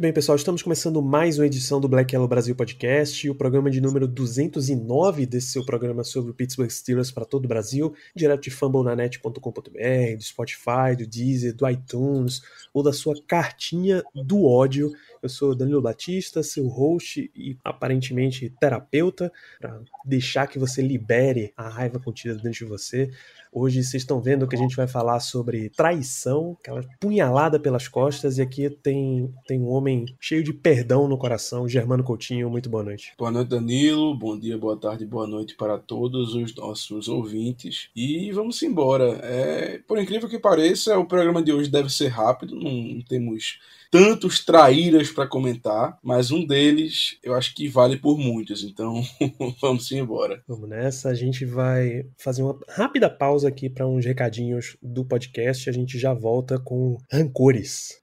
Muito bem, pessoal, estamos começando mais uma edição do Black Yellow Brasil Podcast, o programa de número 209 desse seu programa sobre o Pittsburgh Steelers para todo o Brasil, direto de fumblenanet.com.br, do Spotify, do Deezer, do iTunes, ou da sua cartinha do ódio. Eu sou Danilo Batista, seu host e aparentemente terapeuta, para deixar que você libere a raiva contida dentro de você. Hoje vocês estão vendo que a gente vai falar sobre traição, aquela punhalada pelas costas, e aqui tem, tem um homem cheio de perdão no coração, Germano Coutinho. Muito boa noite. Boa noite, Danilo. Bom dia, boa tarde, boa noite para todos os nossos ouvintes. E vamos embora. É, por incrível que pareça, o programa de hoje deve ser rápido, não temos tantos traíras para comentar, mas um deles eu acho que vale por muitos, então vamos embora. Vamos nessa, a gente vai fazer uma rápida pausa aqui para uns recadinhos do podcast, a gente já volta com rancores.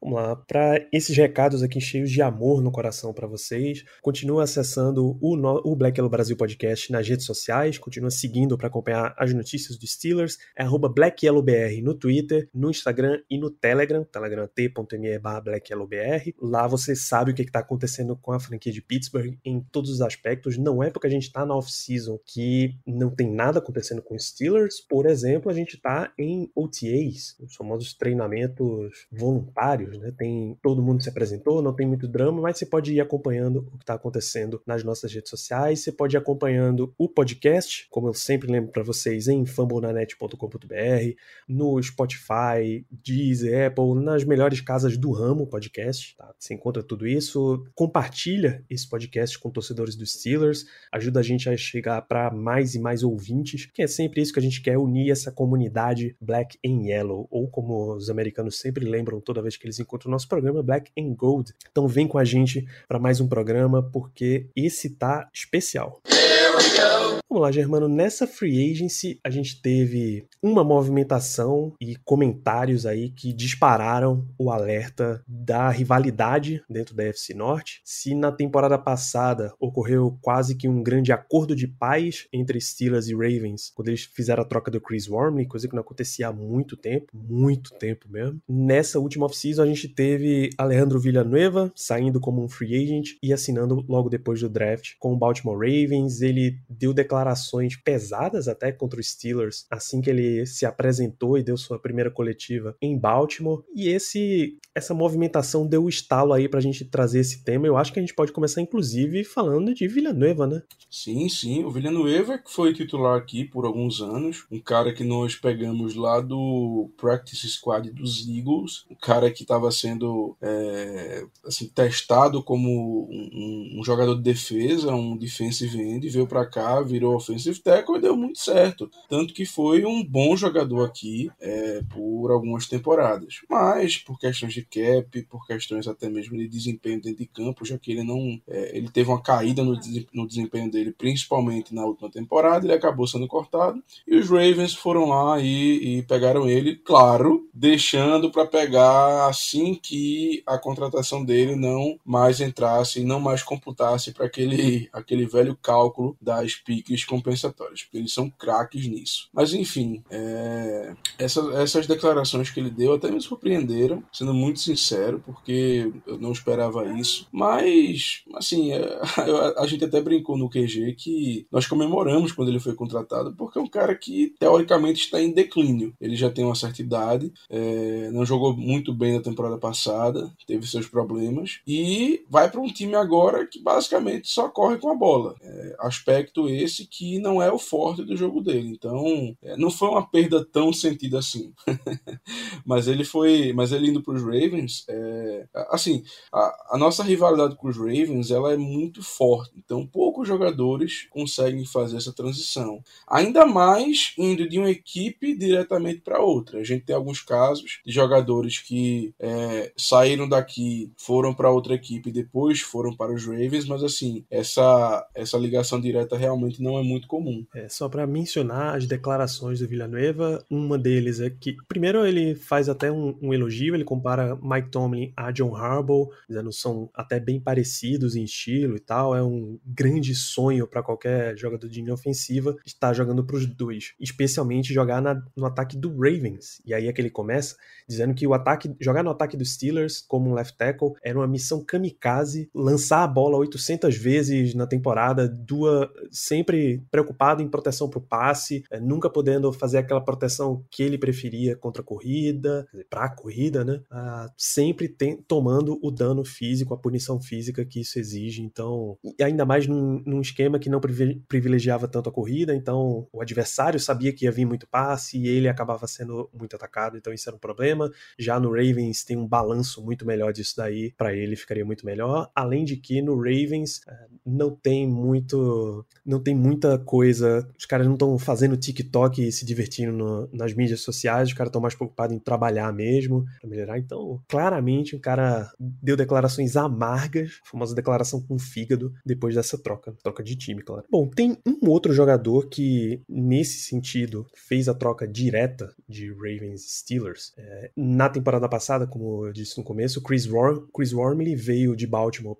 Vamos lá, para esses recados aqui cheios de amor no coração para vocês, continua acessando o, no, o Black Yellow Brasil Podcast nas redes sociais, continua seguindo para acompanhar as notícias dos Steelers, é arroba BlackYellowBR no Twitter, no Instagram e no Telegram, Telegram t.me blackyellowbr. Lá você sabe o que está acontecendo com a franquia de Pittsburgh em todos os aspectos. Não é porque a gente está na off-season que não tem nada acontecendo com os Steelers. Por exemplo, a gente está em OTAs, os famosos treinamentos voluntários, né? Tem todo mundo se apresentou, não tem muito drama, mas você pode ir acompanhando o que está acontecendo nas nossas redes sociais. Você pode ir acompanhando o podcast, como eu sempre lembro para vocês, em fambonanet.com.br, no Spotify, Deezer, Apple, nas melhores casas do ramo podcast. Tá? Você encontra tudo isso. Compartilha esse podcast com torcedores dos Steelers. Ajuda a gente a chegar para mais e mais ouvintes, que é sempre isso que a gente quer, unir essa comunidade Black and Yellow, ou como os americanos sempre lembram toda vez que eles encontram o nosso programa, Black and Gold. Então vem com a gente para mais um programa, porque esse tá especial. Vamos lá, Germano. Nessa free agency, a gente teve uma movimentação e comentários aí que dispararam o alerta da rivalidade dentro da FC Norte. Se na temporada passada ocorreu quase que um grande acordo de paz entre Steelers e Ravens, quando eles fizeram a troca do Chris Wormley, coisa que não acontecia há muito tempo, muito tempo mesmo. Nessa última off-season, a gente teve Alejandro Villanueva saindo como um free agent e assinando logo depois do draft com o Baltimore Ravens. Ele deu declarações pesadas até contra os Steelers assim que ele se apresentou e deu sua primeira coletiva em Baltimore. E esse essa movimentação deu o estalo aí pra gente trazer esse tema. Eu acho que a gente pode começar, inclusive, falando de Villanueva, né? Sim, sim. O Villanueva, que foi titular aqui por alguns anos, um cara que nós pegamos lá do Practice Squad dos Eagles, um cara que estava sendo é, assim, testado como um, um, jogador de defesa, um defensive end, veio para cá, virou offensive tackle e deu muito certo. Tanto que foi um bom jogador aqui é, por algumas temporadas. Mas, por questões de cap, por questões até mesmo de desempenho dentro de campo, já que ele não. É, ele teve uma caída no, no desempenho dele, principalmente na última temporada, ele acabou sendo cortado. E os Ravens foram lá e, e pegaram ele, claro, deixando para pegar assim que a contratação dele não mais entrasse, não mais computasse para aquele, aquele velho cálculo das piques compensatórias, porque eles são craques nisso. Mas enfim, é, essa, essas declarações que ele deu até me surpreenderam, sendo muito muito sincero, porque eu não esperava isso. Mas, assim, é, a, gente até brincou no QG que nós comemoramos quando ele foi contratado, porque é um cara que, teoricamente, está em declínio. Ele já tem uma certa idade, é, não jogou muito bem na temporada passada, teve seus problemas, e vai para um time agora que basicamente só corre com a bola. É, aspecto esse que não é o forte do jogo dele. Então, é, não foi uma perda tão sentida assim. mas ele foi, mas ele indo para os Ravens, é, assim, a, a, nossa rivalidade com os Ravens, ela é muito forte. Então, poucos jogadores conseguem fazer essa transição. Ainda mais indo de uma equipe diretamente para outra. A gente tem alguns casos de jogadores que é, saíram daqui, foram para outra equipe e depois foram para os Ravens, mas assim, essa essa ligação direta realmente não é muito comum. É, só para mencionar as declarações do Villanueva, uma deles é que, primeiro, ele faz até um, um elogio, ele compara Mike Tomlin a John Harbaugh, dizendo que são até bem parecidos em estilo e tal. É um grande sonho para qualquer jogador de linha ofensiva estar jogando para os dois, especialmente jogar na, no ataque do Ravens. E aí é que ele começa dizendo que o ataque, jogar no ataque dos Steelers como um left tackle era uma missão kamikaze, lançar a bola 800 vezes na temporada, duas, sempre preocupado em proteção para o passe, é, nunca podendo fazer aquela proteção que ele preferia contra a corrida, para a corrida, né? Ah, sempre tem, tomando o dano físico, a punição física que isso exige. Então, e ainda mais num, num esquema que não privilegiava tanto a corrida, então o adversário sabia que ia vir muito passe e ele acabava sendo muito atacado, então isso era um problema. Já no Ravens tem um balanço muito melhor disso daí, para ele ficaria muito melhor. Além de que no Ravens eh, não tem muito, não tem muita coisa, os caras não estão fazendo TikTok e se divertindo no, nas mídias sociais, os caras estão mais preocupados em trabalhar mesmo, para melhorar. Então, claramente o cara deu declarações amargas, famosa declaração com fígado depois dessa troca, troca de time, claro. Bom, tem um outro jogador que nesse sentido fez a troca direta de Ravens e Steelers. É, na temporada passada, como eu disse no começo, Chris, Worm, Chris Wormley veio de Baltimore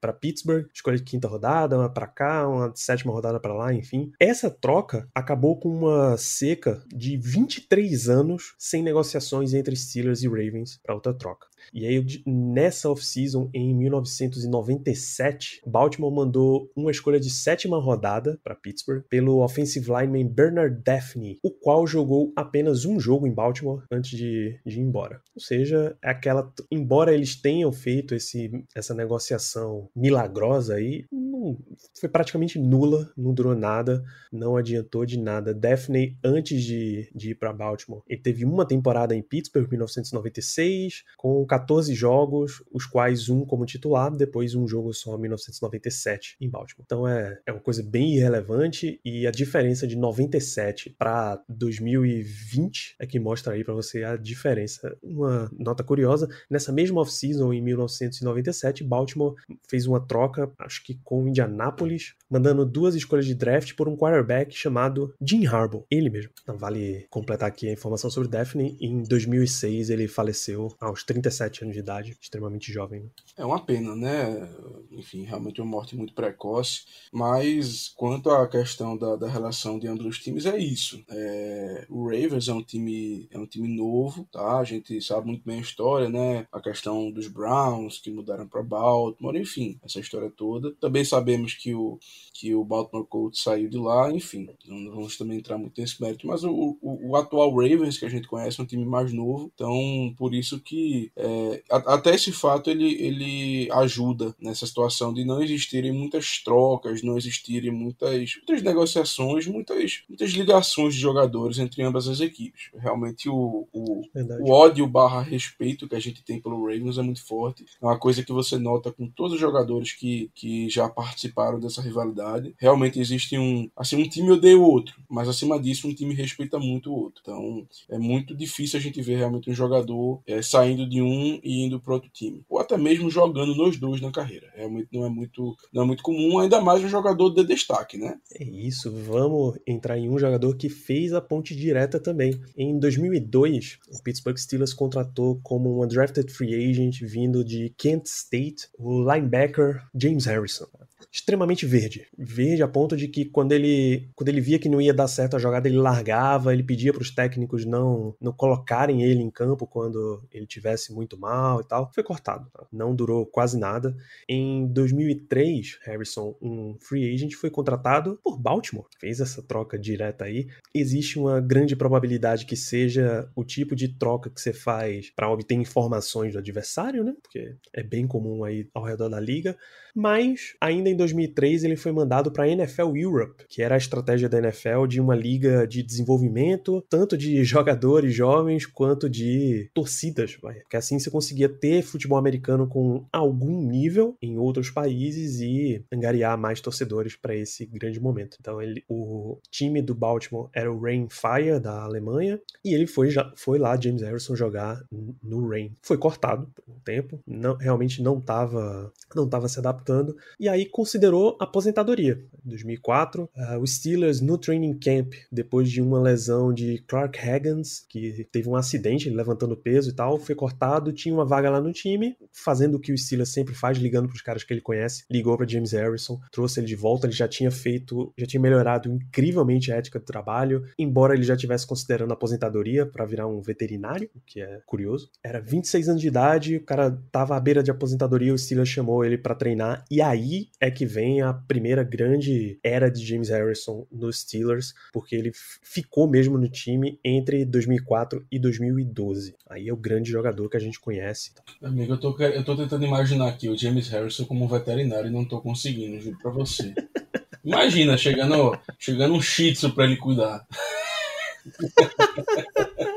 para Pittsburgh, escolha de quinta rodada, uma para cá, uma sétima rodada para lá, enfim. Essa troca acabou com uma seca de 23 anos sem negociações entre Steelers e Ravens para outra troca. E aí, nessa off-season, em 1997, Baltimore mandou uma escolha de sétima rodada para Pittsburgh pelo offensive lineman Bernard Daphne, o qual jogou apenas um jogo em Baltimore antes de, de ir embora. Ou seja, é aquela. Embora eles tenham feito esse, essa negociação milagrosa aí, não, foi praticamente nula, não durou nada, não adiantou de nada. Daphne, antes de, de ir para Baltimore, ele teve uma temporada em Pittsburgh, 1996, com 14 jogos, os quais um como titular, depois um jogo só em 1997 em Baltimore. Então é, é uma coisa bem irrelevante e a diferença de 97 para 2020 é que mostra aí para você a diferença. Uma nota curiosa, nessa mesma off-season em 1997, Baltimore fez uma troca, acho que com Indianapolis, mandando duas escolhas de draft por um quarterback chamado Jim Harbaugh, ele mesmo. Então vale completar aqui a informação sobre Daphne, em 2006 ele faleceu aos 37 17 anos de idade, extremamente jovem. Né? É uma pena, né? Enfim, realmente uma morte muito precoce. Mas quanto à questão da, da relação de ambos os times, é isso. É, o Ravens é um time é um time novo, tá? A gente sabe muito bem a história, né? A questão dos Browns que mudaram para Baltimore, enfim, essa história toda. Também sabemos que o que o Baltimore Colts saiu de lá, enfim, não vamos também entrar muito nesse mérito, mas o, o, o atual Ravens que a gente conhece é um time mais novo, então por isso que é, é, até esse fato ele, ele ajuda nessa situação de não existirem muitas trocas, não existirem muitas, muitas negociações, muitas, muitas ligações de jogadores entre ambas as equipes. Realmente o, o, o ódio barra respeito que a gente tem pelo Ravens é muito forte. É uma coisa que você nota com todos os jogadores que, que já participaram dessa rivalidade. Realmente existe um. Assim, um time odeia o outro, mas acima disso, um time respeita muito o outro. Então é muito difícil a gente ver realmente um jogador é, saindo de um um e indo para outro time. Ou até mesmo jogando nos dois na carreira. Realmente não é muito, não é muito comum, ainda mais um jogador de destaque, né? É isso, vamos entrar em um jogador que fez a ponte direta também. Em 2002, o Pittsburgh Steelers contratou como um undrafted free agent vindo de Kent State o linebacker James Harrison extremamente verde. Verde a ponto de que quando ele, quando ele via que não ia dar certo a jogada, ele largava, ele pedia para os técnicos não, não colocarem ele em campo quando ele tivesse muito mal e tal. Foi cortado. Tá? Não durou quase nada. Em 2003, Harrison, um free agent, foi contratado por Baltimore. Fez essa troca direta aí. Existe uma grande probabilidade que seja o tipo de troca que você faz para obter informações do adversário, né? Porque é bem comum aí ao redor da liga. Mas ainda em 2003 ele foi mandado para a NFL Europe, que era a estratégia da NFL de uma liga de desenvolvimento, tanto de jogadores jovens quanto de torcidas, vai. porque assim você conseguia ter futebol americano com algum nível em outros países e angariar mais torcedores para esse grande momento. Então ele, o time do Baltimore era o Rain Fire da Alemanha e ele foi, já, foi lá James Harrison jogar no Rain. Foi cortado por um tempo, não, realmente não estava não tava se adaptando e aí considerou aposentadoria. Em 2004, uh, o Steelers no training camp, depois de uma lesão de Clark Haggans, que teve um acidente levantando peso e tal, foi cortado, tinha uma vaga lá no time, fazendo o que o Steelers sempre faz, ligando para os caras que ele conhece, ligou para James Harrison, trouxe ele de volta, ele já tinha feito, já tinha melhorado incrivelmente a ética do trabalho, embora ele já estivesse considerando aposentadoria para virar um veterinário, o que é curioso. Era 26 anos de idade, o cara tava à beira de aposentadoria, o Steelers chamou ele para treinar, e aí é que vem a primeira grande era de James Harrison nos Steelers, porque ele ficou mesmo no time entre 2004 e 2012. Aí é o grande jogador que a gente conhece. Amigo, eu tô, eu tô tentando imaginar aqui o James Harrison como veterinário e não tô conseguindo, juro pra você. Imagina, chegando, chegando um shih tzu pra ele cuidar.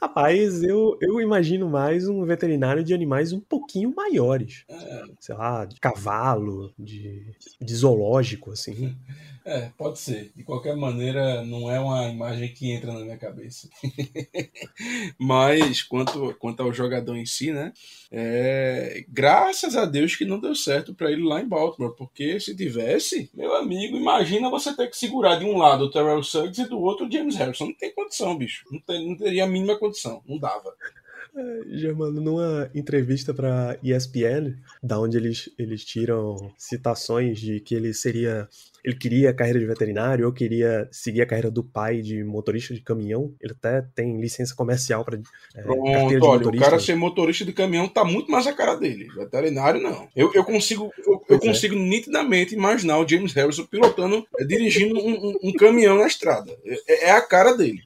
Rapaz, eu, eu imagino mais um veterinário de animais um pouquinho maiores. É. Sei lá, de cavalo, de, de zoológico, assim. É, pode ser. De qualquer maneira, não é uma imagem que entra na minha cabeça. Mas, quanto, quanto ao jogador em si, né? É, graças a Deus que não deu certo para ele lá em Baltimore, porque se tivesse, meu amigo, imagina você ter que segurar de um lado o Terrell Suggs e do outro o James Harrison. Não tem condição, bicho. Não, tem, não teria a mínima condição. Não dava. Germano, numa entrevista para ESPN, da onde eles, eles tiram citações de que ele seria ele queria a carreira de veterinário ou queria seguir a carreira do pai de motorista de caminhão. Ele até tem licença comercial para é, carteira de olha, motorista. o cara ser motorista de caminhão tá muito mais a cara dele. Veterinário, não. Eu, eu consigo, eu, eu é. consigo nitidamente imaginar o James Harrison pilotando, eh, dirigindo um, um- um caminhão na estrada. É, é a cara dele.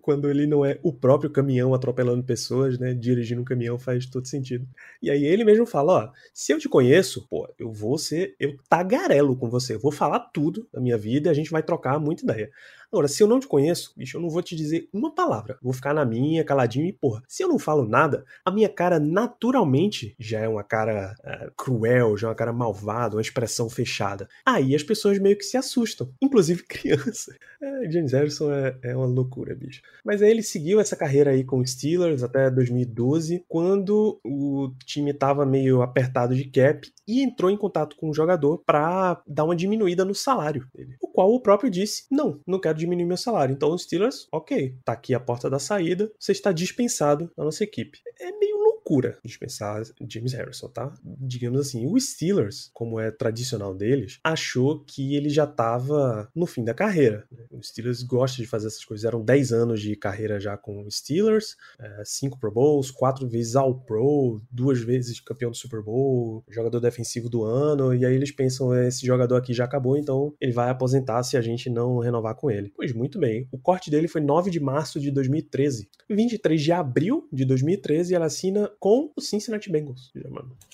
Quando ele não é o próprio caminhão atropelando pessoas, né? Dirigindo um caminhão faz todo sentido. E aí ele mesmo fala, ó, se eu te conheço, pô, eu vou ser, eu tagarelo com você, eu vou falar tudo da minha vida e a gente vai trocar muita ideia. Agora, se eu não te conheço, bicho, eu não vou te dizer uma palavra. Vou ficar na minha, caladinho e, porra, se eu não falo nada, a minha cara naturalmente já é uma cara é, cruel, já é uma cara malvada, uma expressão fechada. Aí as pessoas meio que se assustam, inclusive criança. É, James Harrison é, é uma loucura, bicho. Mas aí ele seguiu essa carreira aí com os Steelers até 2012, quando o time tava meio apertado de cap e entrou em contato com o jogador pra dar uma diminuída no salário dele. O qual o próprio disse: Não, não quero diminuir meu salário. Então os Steelers, ok, tá aqui a porta da saída, você está dispensado da nossa equipe. É meio loucura dispensar James Harrison, tá? Digamos assim, o Steelers, como é tradicional deles, achou que ele já tava no fim da carreira. né? O Steelers gosta de fazer essas coisas. Eram 10 anos de carreira já com o Steelers, 5 Pro Bowls, 4 vezes All Pro, duas vezes campeão do Super Bowl, jogador defensivo do ano, e aí eles pensam, esse jogador aqui já acabou, então ele vai aposentar se a gente não renovar com ele. Pois muito bem, o corte dele foi 9 de março de 2013. 23 de abril de 2013 ela assina com o Cincinnati Bengals.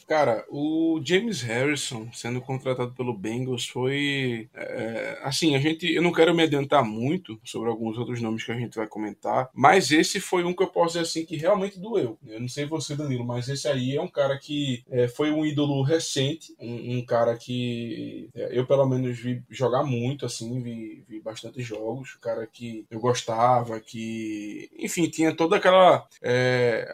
Cara, o James Harrison sendo contratado pelo Bengals foi. é, assim, a gente. Eu não quero me adiantar muito sobre alguns outros nomes que a gente vai comentar, mas esse foi um que eu posso dizer assim que realmente doeu. Eu não sei você, Danilo, mas esse aí é um cara que é, foi um ídolo recente, um, um cara que é, eu pelo menos vi jogar muito, assim, vi, vi bastante jogos, um cara que eu gostava, que. Enfim, tinha toda aquela. é,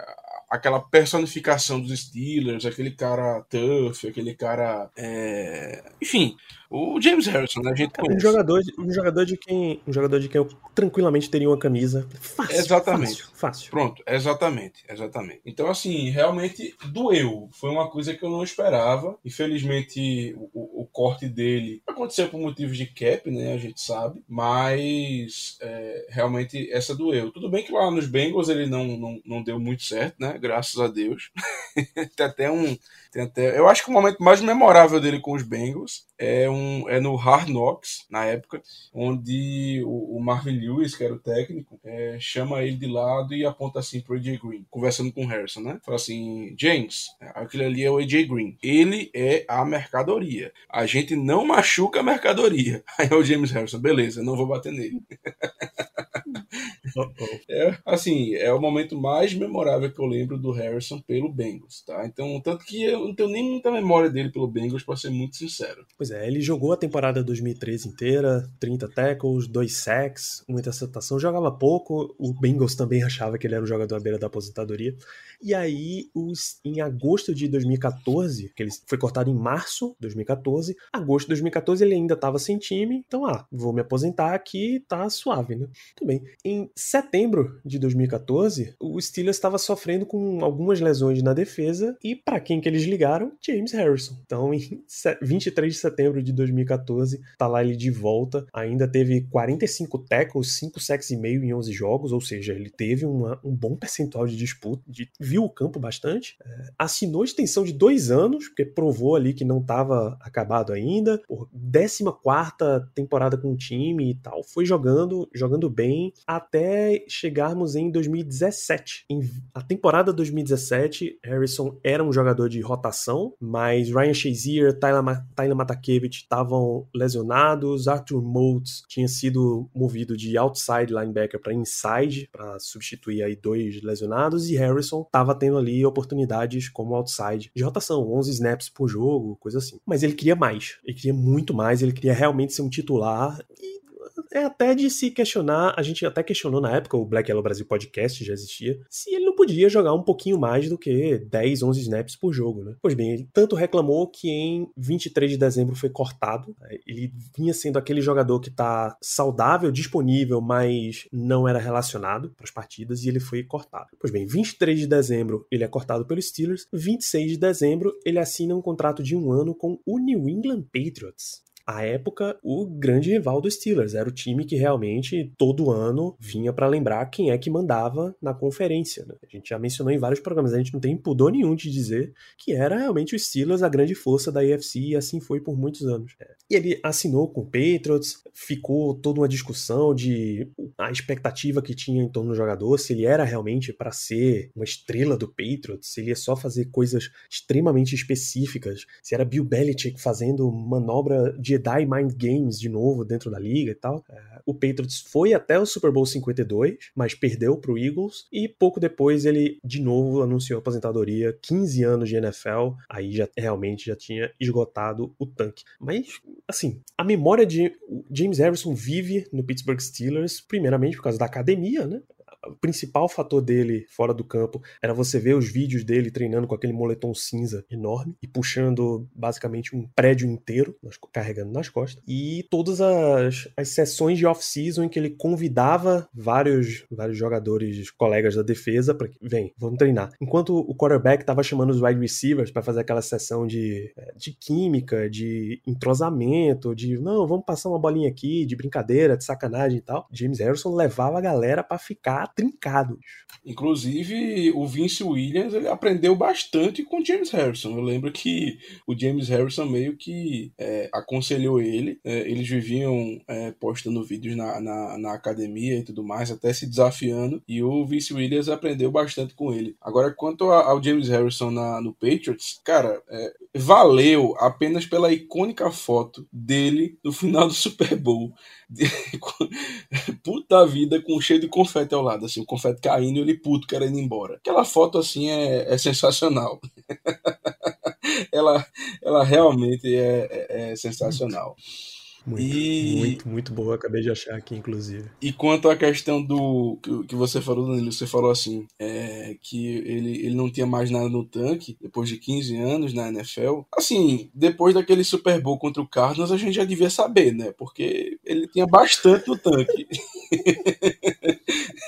aquela personificação dos Steelers, aquele cara tough, aquele cara. é, Enfim, o James Harrison, né? A gente Cara, um conhece. jogador, de- um jogador de quem, um jogador de quem eu tranquilamente teria uma camisa fácil. Exatamente. Fácil, fácil. Pronto, exatamente, exatamente. Então, assim, realmente doeu. Foi uma coisa que eu não esperava. Infelizmente, o, o- o corte dele aconteceu por motivos de cap, né? A gente sabe. Mas, é, realmente, essa doeu. Tudo bem que lá nos Bengals ele não, não, não deu muito certo, né? Graças a Deus. Tem até um, até, eu acho que o momento mais memorável dele com os Bengals é, um, é no Hard Knocks, na época, onde o, o Marvin Lewis, que era o técnico, é, chama ele de lado e aponta assim pro AJ Green, conversando com o Harrison, né? Fala assim, James, aquele ali é o AJ Green. Ele é a mercadoria. A gente não machuca a mercadoria. Aí é o James Harrison, beleza, não vou bater nele. É, assim, é o momento mais memorável que eu lembro do Harrison pelo Bengals, tá? Então, tanto que eu não tenho nem muita memória dele pelo Bengals, pra ser muito sincero. Pois é, ele jogou a temporada 2013 inteira, 30 tackles, 2 sacks, muita interceptação, jogava pouco, o Bengals também achava que ele era um jogador à beira da aposentadoria. E aí, os, em agosto de 2014, que ele foi cortado em março de 2014, agosto de 2014 ele ainda estava sem time, então, ah, vou me aposentar aqui, tá suave, né? Tudo bem. Em setembro de 2014, o Steelers estava sofrendo com algumas lesões na defesa e para quem que eles ligaram? James Harrison. Então, em 23 de setembro de 2014, tá lá ele de volta, ainda teve 45 tackles, 5 sacks e meio em 11 jogos, ou seja, ele teve uma, um bom percentual de disputa, de viu o campo bastante, é, assinou extensão de dois anos, porque provou ali que não estava acabado ainda, por 14 temporada com o time e tal, foi jogando, jogando bem, até chegarmos em 2017. Em a temporada 2017, Harrison era um jogador de rotação, mas Ryan Shazier, Tyler, Tyler Matakevich estavam lesionados, Arthur Moulds tinha sido movido de outside linebacker para inside, para substituir aí dois lesionados, e Harrison estava tendo ali oportunidades como outside. De rotação, 11 snaps por jogo, coisa assim. Mas ele queria mais, ele queria muito mais, ele queria realmente ser um titular. E é até de se questionar, a gente até questionou na época, o Black Yellow Brasil Podcast já existia, se ele não podia jogar um pouquinho mais do que 10, 11 snaps por jogo, né? Pois bem, ele tanto reclamou que em 23 de dezembro foi cortado. Ele vinha sendo aquele jogador que tá saudável, disponível, mas não era relacionado para as partidas e ele foi cortado. Pois bem, 23 de dezembro ele é cortado pelo Steelers, 26 de dezembro ele assina um contrato de um ano com o New England Patriots à época, o grande rival dos Steelers. Era o time que realmente todo ano vinha para lembrar quem é que mandava na conferência. Né? A gente já mencionou em vários programas, a gente não tem pudor nenhum de dizer que era realmente o Steelers a grande força da AFC e assim foi por muitos anos. É. E ele assinou com o Patriots, ficou toda uma discussão de a expectativa que tinha em torno do jogador, se ele era realmente para ser uma estrela do Patriots, se ele ia só fazer coisas extremamente específicas, se era Bill Belichick fazendo manobra de Jedi Mind Games de novo dentro da liga e tal. É, o Patriots foi até o Super Bowl 52, mas perdeu para o Eagles e pouco depois ele de novo anunciou aposentadoria, 15 anos de NFL, aí já realmente já tinha esgotado o tanque. Mas assim, a memória de James Harrison vive no Pittsburgh Steelers primeiramente por causa da academia, né? O principal fator dele fora do campo era você ver os vídeos dele treinando com aquele moletom cinza enorme e puxando basicamente um prédio inteiro, carregando nas costas. E todas as, as sessões de off-season em que ele convidava vários, vários jogadores, colegas da defesa, para que, vem, vamos treinar. Enquanto o quarterback estava chamando os wide receivers para fazer aquela sessão de, é, de química, de entrosamento, de não, vamos passar uma bolinha aqui, de brincadeira, de sacanagem e tal. James Harrison levava a galera para ficar trincados. Inclusive, o Vince Williams ele aprendeu bastante com o James Harrison. Eu lembro que o James Harrison meio que é, aconselhou ele. É, eles viviam é, postando vídeos na, na, na, academia e tudo mais, até se desafiando. E o Vince Williams aprendeu bastante com ele. Agora, quanto ao James Harrison na, no Patriots, cara, é, valeu apenas pela icônica foto dele no final do Super Bowl. Puta vida, com cheio de confete ao lado, assim, o confete caindo e ele puto querendo ir embora. Aquela foto, assim, é, é sensacional. ela, ela realmente é, é, é sensacional. Muito, e... muito, muito boa. Acabei de achar aqui, inclusive. E quanto à questão do que, você falou, Danilo, você falou assim, é, que ele, ele não tinha mais nada no tanque depois de 15 anos na NFL. Assim, depois daquele Super Bowl contra o Cardinals, a gente já devia saber, né? Porque ele tinha bastante no tanque.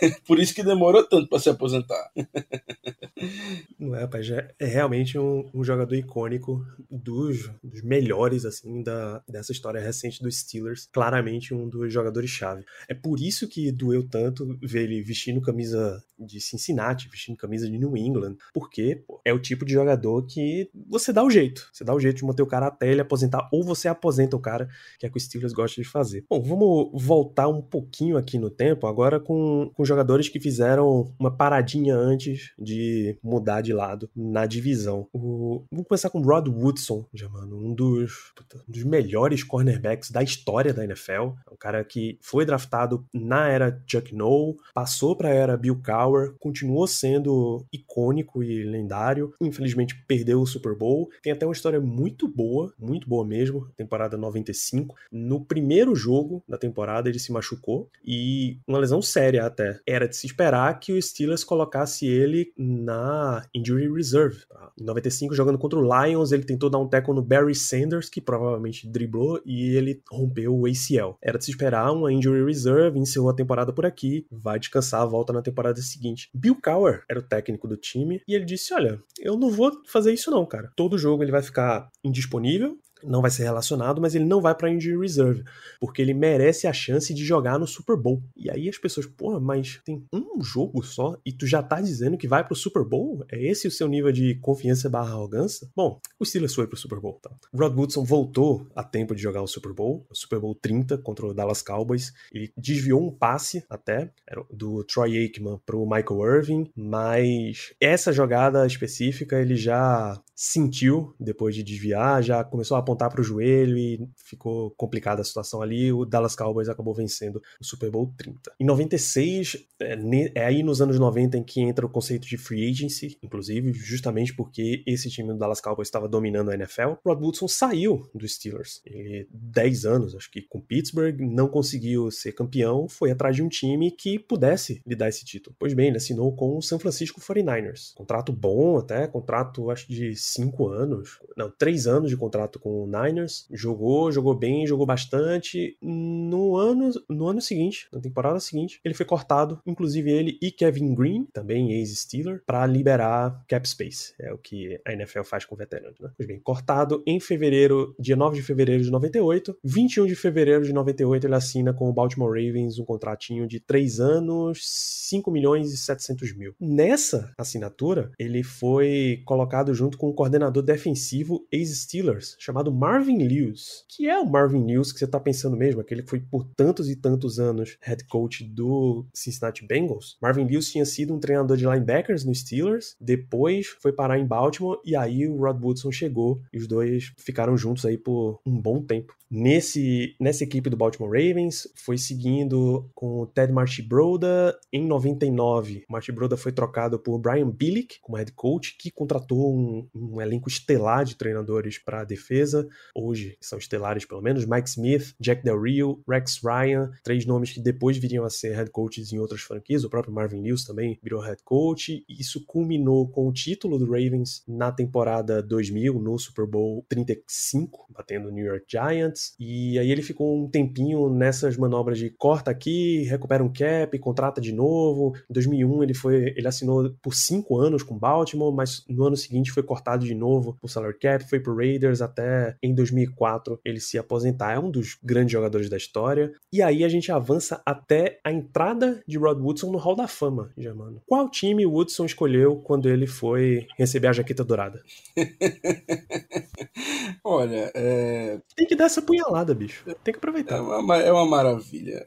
Por isso que demorou tanto para se aposentar. Não é, rapaz, é, realmente um, um, jogador icônico dos, dos melhores, assim, da, dessa história recente dos Steelers. Claramente um dos jogadores-chave. É por isso que doeu tanto ver ele vestindo camisa de Cincinnati, vestindo camisa de New England, porque pô, é o tipo de jogador que você dá o jeito. Você dá o jeito de manter o cara até ele aposentar, ou você aposenta o cara, que é o que o Steelers gosta de fazer. Bom, vamos voltar um pouquinho aqui no tempo, agora com, com jogadores que fizeram uma paradinha antes de mudar de lado na divisão. O, vamos começar com Rod Woodson, já, mano, um dos, um dos melhores cornerbacks da história da NFL. É um cara que foi draftado na era Chuck Noll, passou para a era Bill Cowher, continuou sendo icônico e lendário. Infelizmente perdeu o Super Bowl. Tem até uma história muito boa, muito boa mesmo, temporada 95. No primeiro jogo da temporada ele se machucou e uma lesão séria até. Era de se esperar que o Steelers colocasse ele na injury reserve. Tá? Em 95, jogando contra o Lions, ele tentou dar um tackle no Barry Sanders, que provavelmente driblou, e ele rompeu o ACL. Era de se esperar uma injury reserve, encerrou a temporada por aqui, vai descansar, volta na temporada seguinte. Bill Cowher era o técnico do time, e ele disse: Olha, eu não vou fazer isso não, cara. Todo jogo ele vai ficar indisponível, não vai ser relacionado, mas ele não vai para injury reserve, porque ele merece a chance de jogar no Super Bowl. E aí as pessoas, porra, mas tem um jogo só e tu já tá dizendo que vai pro Super Bowl? É esse o seu nível de confiança barra arrogância? Bom, o Steelers foi pro Super Bowl, tá? Rod Woodson voltou a tempo de jogar o Super Bowl, o Super Bowl 30 contra o Dallas Cowboys. Ele desviou um passe até do Troy Aikman pro Michael Irving, mas essa jogada específica ele já sentiu depois de desviar, já começou a apontar para o joelho e ficou complicada a situação ali. O Dallas Cowboys acabou vencendo o Super Bowl 30. Em 96, é, é aí nos anos 90 em que entra o conceito de free agency, inclusive, justamente porque esse time do Dallas Cowboys estava dominando a NFL. Rod Woodson saiu dos Steelers. Ele, 10 anos, acho que com Pittsburgh, não conseguiu ser campeão, foi atrás de um time que pudesse lhe dar esse título. Pois bem, ele assinou com o San Francisco 49ers. Contrato bom até, contrato acho de cinco anos, não, três anos de contrato com Niners. Jogou, jogou bem, jogou bastante. No ano, no ano seguinte, na temporada seguinte, ele foi cortado, inclusive ele e Kevin Green, também ex-Steeler, para liberar cap space. É o que a NFL faz com veteranos, né? Pois bem, cortado em fevereiro, dia 9 de fevereiro de 98. 21 de fevereiro de 98 ele assina com o Baltimore Ravens um contratinho de três anos, 5 milhões e 700 mil. Nessa assinatura, ele foi colocado junto com o coordenador defensivo ex-Steelers, chamado Marvin Lewis. Que é o Marvin Lewis que você está pensando mesmo, aquele que foi por tantos e tantos anos head coach do Cincinnati Bengals. Marvin Lewis tinha sido um treinador de linebackers no Steelers, depois foi parar em Baltimore e aí o Rod Woodson chegou e os dois ficaram juntos aí por um bom tempo. Nesse, nessa equipe do Baltimore Ravens, foi seguindo com o Ted Marchibroda em 99. Marchibroda foi trocado por Brian Billick como head coach, que contratou um, um elenco estelar de treinadores para a defesa. Hoje são estelares pelo menos Mike Smith, Jack Del Rio, Rex Ryan, três nomes que depois viriam a ser head coaches em outras franquias. O próprio Marvin Lewis também virou head coach. E isso culminou com o título do Ravens na temporada 2000 no Super Bowl 35, batendo o New York Giants. E aí ele ficou um tempinho nessas manobras de corta aqui, recupera um cap, contrata de novo. Em 2001 ele foi, ele assinou por cinco anos com Baltimore, mas no ano seguinte foi cortado de novo por salary cap, foi pro Raiders até em 2004 ele se aposentar. É um dos grandes jogadores da história. E aí a gente avança até a entrada de Rod Woodson no Hall da Fama, já mano. Qual time o Woodson escolheu quando ele foi receber a jaqueta dourada? Olha, é... tem que dar essa punhalada, bicho. Tem que aproveitar. É uma, é uma maravilha.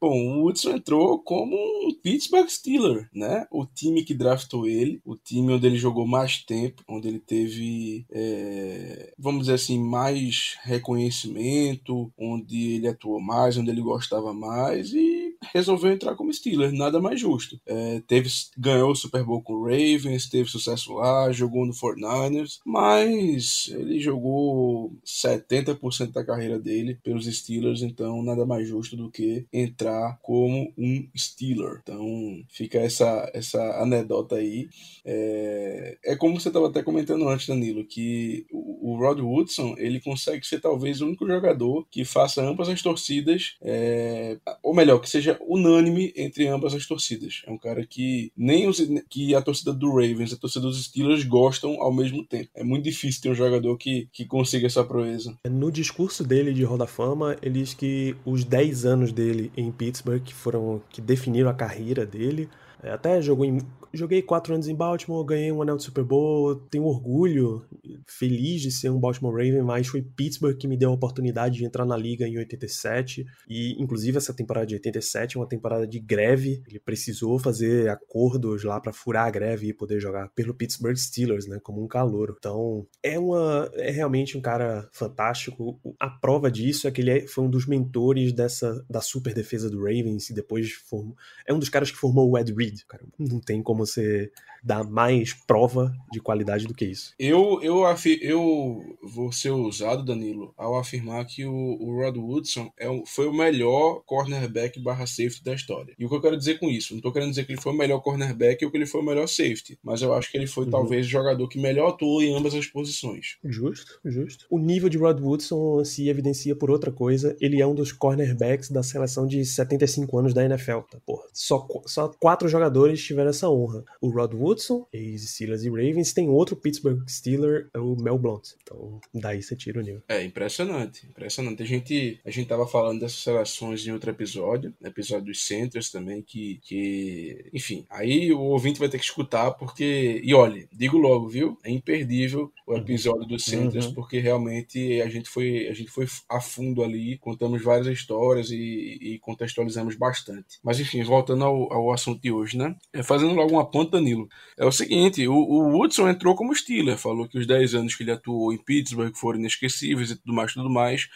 Bom, o Woodson entrou como um Pittsburgh Steeler, né? O time que draftou ele, o time onde ele jogou mais tempo, onde ele teve, é, vamos dizer assim, mais reconhecimento, onde ele atuou mais, onde ele gostava mais e resolveu entrar como Steeler, nada mais justo. É, teve, ganhou o Super Bowl com o Ravens, teve sucesso lá, jogou no 49ers, mas ele jogou 70% da da carreira dele pelos Steelers, então nada mais justo do que entrar como um Steeler. Então fica essa, essa anedota aí. É, é como você estava até comentando antes, Danilo, que o, Rod Woodson ele consegue ser talvez o único jogador que faça ambas as torcidas, é, ou melhor, que seja unânime entre ambas as torcidas. É um cara que nem os, que a torcida do Ravens, a torcida dos Steelers gostam ao mesmo tempo. É muito difícil ter um jogador que, que consiga essa proeza. No discurso dele de Roda Fama, ele diz que os 10 anos dele em Pittsburgh foram que definiram a carreira dele, é, até jogou em joguei quatro anos em Baltimore, ganhei um anel de Super Bowl, tenho orgulho, feliz de ser um Baltimore Raven, mas foi Pittsburgh que me deu a oportunidade de entrar na liga em 87 e inclusive essa temporada de 87 é uma temporada de greve, ele precisou fazer acordos lá para furar a greve e poder jogar pelo Pittsburgh Steelers, né, como um calouro. Então, é uma é realmente um cara fantástico. A prova disso é que ele é, foi um dos mentores dessa da super defesa do Ravens e depois formou, é um dos caras que formou o Ed Reed, cara. Não tem como você dar mais prova de qualidade do que isso. Eu, eu, eu vou ser ousado, Danilo, ao afirmar que o, o Rod Woodson é, foi o melhor cornerback barra safety da história. E o que eu quero dizer com isso? Não estou querendo dizer que ele foi o melhor cornerback ou que ele foi o melhor safety, mas eu acho que ele foi uhum. talvez o jogador que melhor atuou em ambas as posições. Justo, justo. O nível de Rod Woodson se evidencia por outra coisa. Ele é um dos cornerbacks da seleção de 75 anos da NFL. Tá, porra. Só, só quatro jogadores tiveram essa honra. O Rod Woodson ex-Steelers e Ravens, tem outro Pittsburgh Steeler, é o Mel Blount. Então, daí você tira o nível. É, impressionante, impressionante. A gente, a gente tava falando dessas seleções em outro episódio, no episódio dos Centers também, que, que, enfim, aí o ouvinte vai ter que escutar, porque, e olha, digo logo, viu? É imperdível o episódio dos Centers, uhum. porque realmente a gente foi, a gente foi a fundo ali, contamos várias histórias e, e contextualizamos bastante. Mas enfim, voltando ao, ao assunto de hoje, né? É, fazendo logo uma ponta, Danilo é o seguinte: o, o Woodson entrou como Steeler, falou que os 10 anos que ele atuou em Pittsburgh foram inesquecíveis e tudo mais, tudo mais.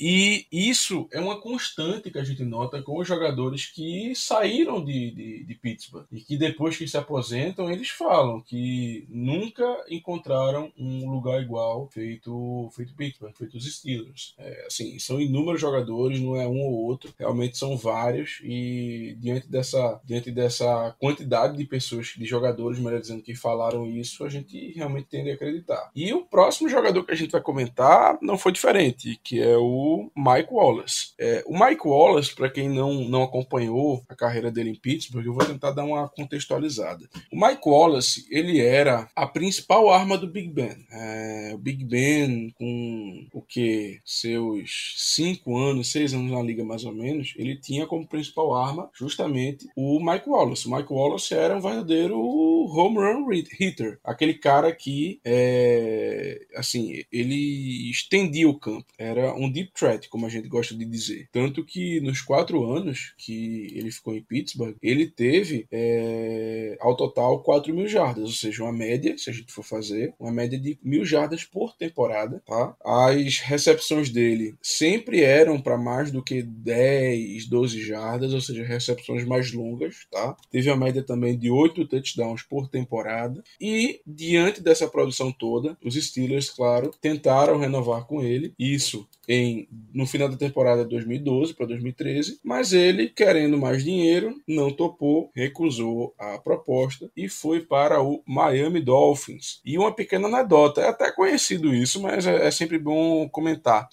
E isso é uma constante que a gente nota com os jogadores que saíram de, de, de, Pittsburgh e que depois que se aposentam, eles falam que nunca encontraram um lugar igual feito, feito Pittsburgh, feito os Steelers. É, assim, são inúmeros jogadores, não é um ou outro, realmente são vários e diante dessa, diante dessa quantidade de pessoas, de jogadores, melhor dizendo, que falaram isso, a gente realmente tende a acreditar. E o próximo jogador que a gente vai comentar não foi diferente, que é o Mike Wallace. É, o Mike Wallace, para quem não, não acompanhou a carreira dele em Pittsburgh, eu vou tentar dar uma contextualizada. O Mike Wallace, ele era a principal arma do Big Ben. É, o Big Ben, com o que? Seus cinco anos, seis anos na liga mais ou menos, ele tinha como principal arma justamente o Mike Wallace. O Mike Wallace era um verdadeiro home run hitter. Aquele cara que, é, assim, ele estendia o campo. Era um deep threat, como a gente gosta de dizer. Tanto que nos quatro anos que ele ficou em Pittsburgh, ele teve é, ao total 4 mil jardas, ou seja, uma média, se a gente for fazer, uma média de mil jardas por temporada. Tá? As recepções dele sempre eram para mais do que 10, 12 jardas, ou seja, recepções mais longas. Tá? Teve a média também de 8 touchdowns por temporada. E diante dessa produção toda, os Steelers, claro, tentaram renovar com ele. Isso em, no final da temporada de 2012 para 2013, mas ele, querendo mais dinheiro, não topou, recusou a proposta e foi para o Miami Dolphins. E uma pequena anedota, é até conhecido isso, mas é, é sempre bom comentar.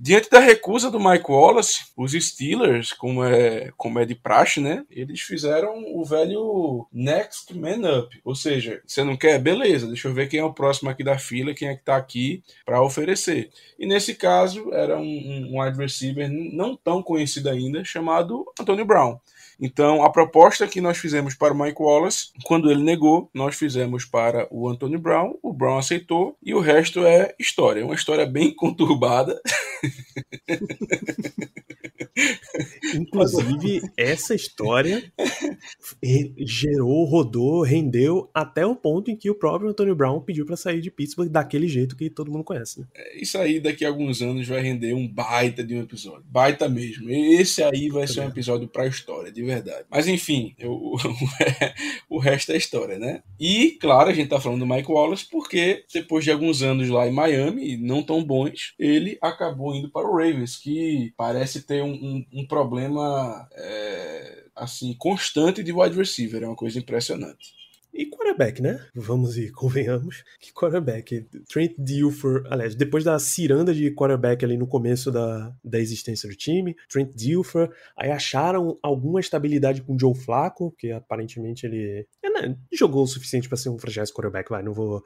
Diante da recusa do Mike Wallace, os Steelers, como é, como é de praxe, né? Eles fizeram o velho next man up. Ou seja, você não quer? Beleza, deixa eu ver quem é o próximo aqui da fila, quem é que tá aqui para oferecer. E nesse caso, era um, um wide receiver não tão conhecido ainda, chamado Antonio Brown. Então, a proposta que nós fizemos para o Mike Wallace, quando ele negou, nós fizemos para o Anthony Brown, o Brown aceitou e o resto é história. Uma história bem conturbada. Inclusive, essa história gerou, rodou, rendeu até o ponto em que o próprio Antonio Brown pediu para sair de Pittsburgh daquele jeito que todo mundo conhece. Né? É, isso aí, daqui a alguns anos, vai render um baita de um episódio. Baita mesmo. Esse aí vai ser um episódio para a história, de verdade. Mas enfim, eu, o resto é história, né? E, claro, a gente tá falando do Mike Wallace porque depois de alguns anos lá em Miami, não tão bons, ele acabou indo para o Ravens, que parece ter um, um, um problema é, assim constante de wide receiver. É uma coisa impressionante. E quarterback, né? Vamos e convenhamos que quarterback. Trent Dilfer, aliás, depois da ciranda de quarterback ali no começo da, da existência do time, Trent Dilfer, aí acharam alguma estabilidade com o Joe Flacco, que aparentemente ele né, jogou o suficiente para ser um franchise quarterback, vai, não vou,